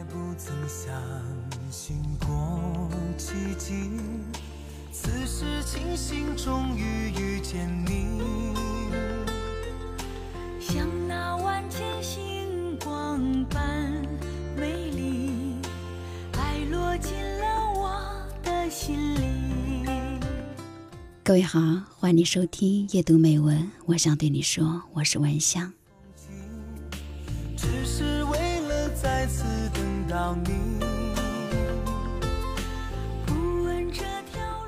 来不曾相信过奇迹，此时庆幸终于遇见你。像那万千星光般美丽，爱落进了我的心里。各位好，欢迎收听夜读美文。我想对你说，我是文香。到你。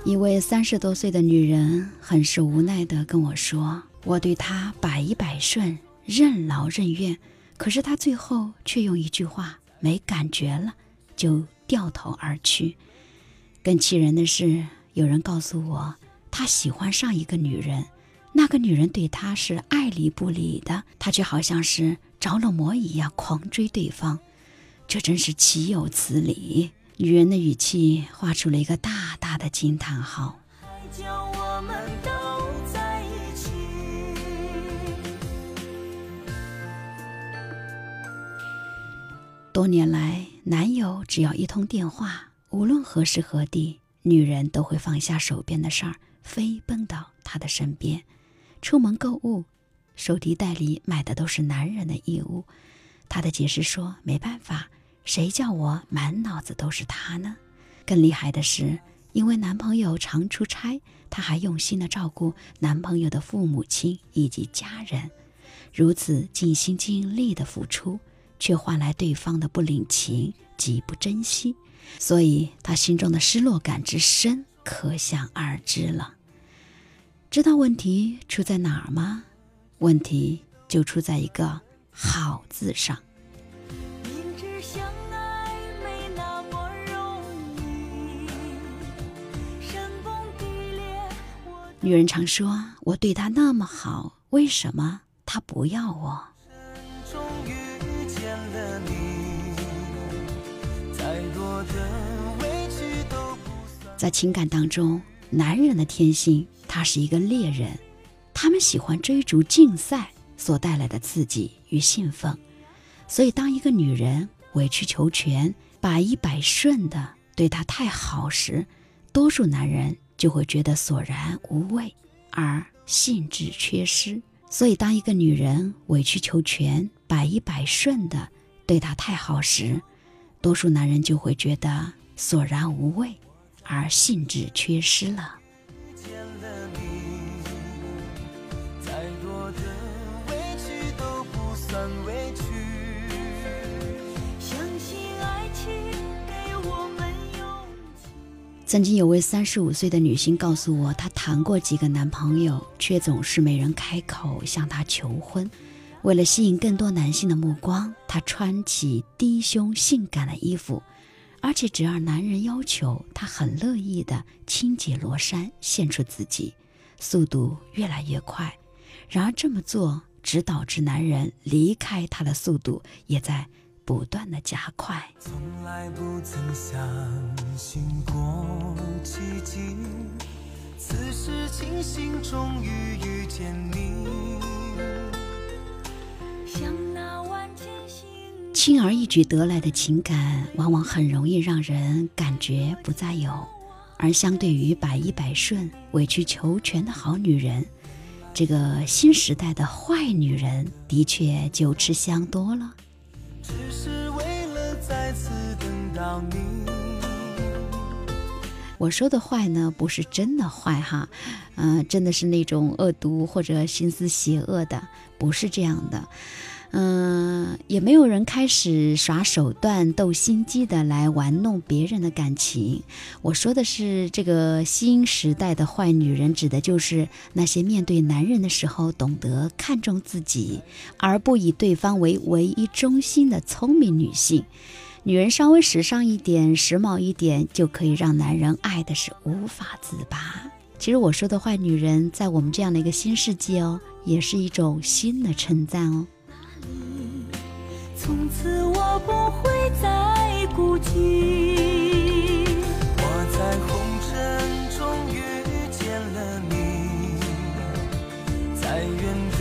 一位三十多岁的女人很是无奈地跟我说：“我对她百依百顺，任劳任怨，可是她最后却用一句话‘没感觉了’就掉头而去。更气人的是，有人告诉我，他喜欢上一个女人，那个女人对他是爱理不理的，他却好像是着了魔一样狂追对方，这真是岂有此理！”女人的语气画出了一个大大的惊叹号。多年来，男友只要一通电话，无论何时何地，女人都会放下手边的事儿，飞奔到他的身边。出门购物，手提袋里买的都是男人的衣物。他的解释说：“没办法，谁叫我满脑子都是他呢？”更厉害的是，因为男朋友常出差，她还用心的照顾男朋友的父母亲以及家人。如此尽心尽力的付出，却换来对方的不领情及不珍惜，所以她心中的失落感之深，可想而知了。知道问题出在哪儿吗？问题就出在一个“好”字上。女人常说：“我对他那么好，为什么他不要我，？”在情感当中，男人的天性，他是一个猎人，他们喜欢追逐竞赛所带来的刺激与兴奋。所以，当一个女人委曲求全、百依百顺的对他太好时，多数男人就会觉得索然无味，而兴致缺失。所以，当一个女人委曲求全、百依百顺的对他太好时，多数男人就会觉得索然无味，而兴致缺失了。遇见了你，再多的委屈都不算委屈。曾经有位三十五岁的女性告诉我，她谈过几个男朋友，却总是没人开口向她求婚。为了吸引更多男性的目光，她穿起低胸性感的衣服，而且只要男人要求，她很乐意的轻解罗衫，献出自己，速度越来越快。然而这么做只导致男人离开她的速度也在不断的加快。从来不曾相信过奇迹，此时庆幸终于遇见你。像那万千星轻而易举得来的情感，往往很容易让人感觉不再有；而相对于百依百顺、委曲求全的好女人，这个新时代的坏女人的确就吃香多了。只是为了再次等到你。我说的坏呢，不是真的坏哈，嗯、真的是那种恶毒或者心思邪恶的，不是这样的。嗯、也没有人开始耍手段、斗心机的来玩弄别人的感情。我说的是这个新时代的坏女人，指的就是那些面对男人的时候懂得看重自己，而不以对方为唯一中心的聪明女性。女人稍微时尚一点、时髦一点，就可以让男人爱的是无法自拔。其实我说的坏女人，在我们这样的一个新世纪哦，也是一种新的称赞哦。从此我不会再孤寂。我在红尘中遇见了你，再远的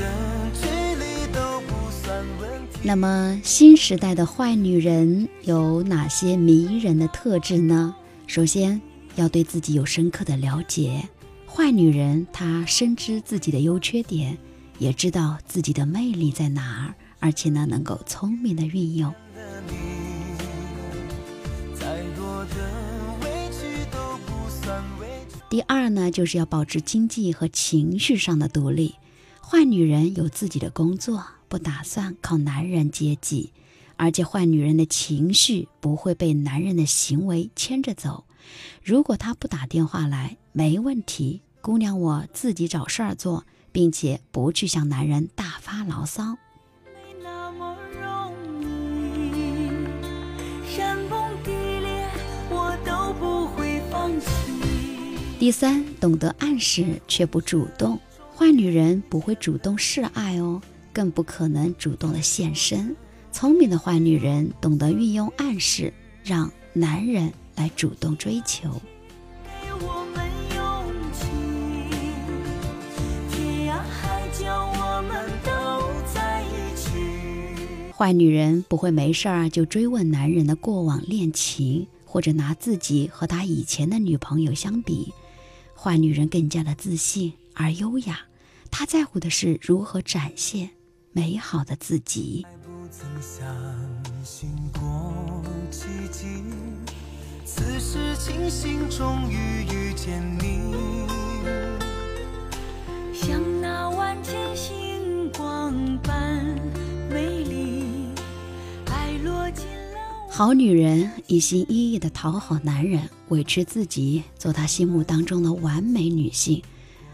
距离都不算问题。那么，新时代的坏女人有哪些迷人的特质呢？首先，要对自己有深刻的了解。坏女人她深知自己的优缺点，也知道自己的魅力在哪儿，而且呢，能够聪明的运用。第二呢，就是要保持经济和情绪上的独立。坏女人有自己的工作。不打算靠男人接济，而且坏女人的情绪不会被男人的行为牵着走。如果他不打电话来，没问题，姑娘我自己找事儿做，并且不去向男人大发牢骚。第三，懂得暗示却不主动，坏女人不会主动示爱哦。更不可能主动的现身。聪明的坏女人懂得运用暗示，让男人来主动追求。坏女人不会没事儿就追问男人的过往恋情，或者拿自己和他以前的女朋友相比。坏女人更加的自信而优雅，她在乎的是如何展现。美好的自己。此时庆幸终于遇见你，像好女人一心一意的讨好男人，委屈自己，做他心目当中的完美女性；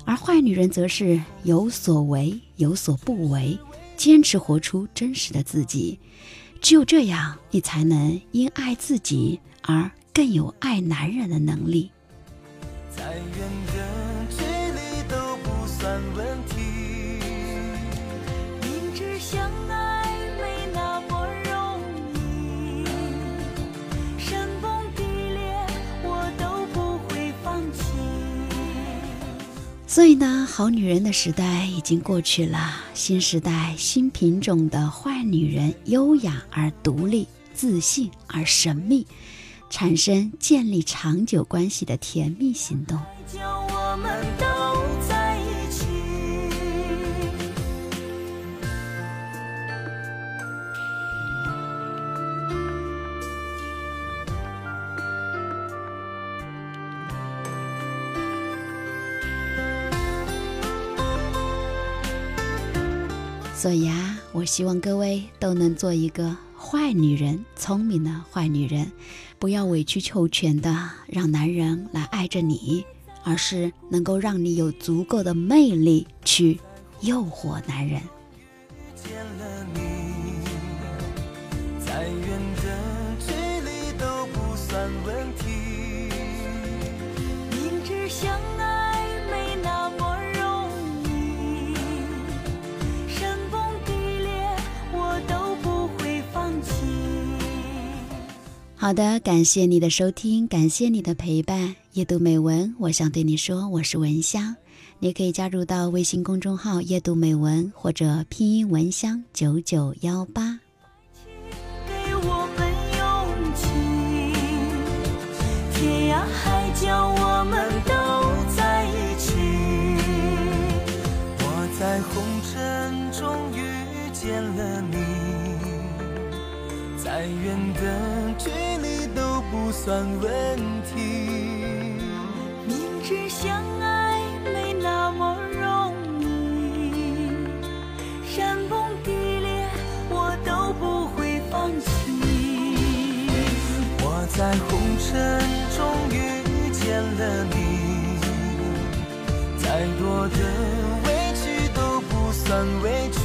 而坏女人则是有所为，有所不为。坚持活出真实的自己，只有这样，你才能因爱自己而更有爱男人的能力。再远的距离都不算问题。明知相所以呢，好女人的时代已经过去了。新时代新品种的坏女人，优雅而独立，自信而神秘，产生建立长久关系的甜蜜行动。所以啊，我希望各位都能做一个坏女人，聪明的坏女人，不要委曲求全的让男人来爱着你，而是能够让你有足够的魅力去诱惑男人。再远的距离都不算问题，明知相好的，感谢你的收听，感谢你的陪伴。夜读美文，我想对你说，我是文香，你可以加入到微信公众号“夜读美文”或者拼音“文香九九幺八”。天涯海角，我们都在一起。我在红尘中遇见了你，再远的。算问题。明知相爱没那么容易，山崩地裂我都不会放弃。我在红尘中遇见了你，再多的委屈都不算委屈。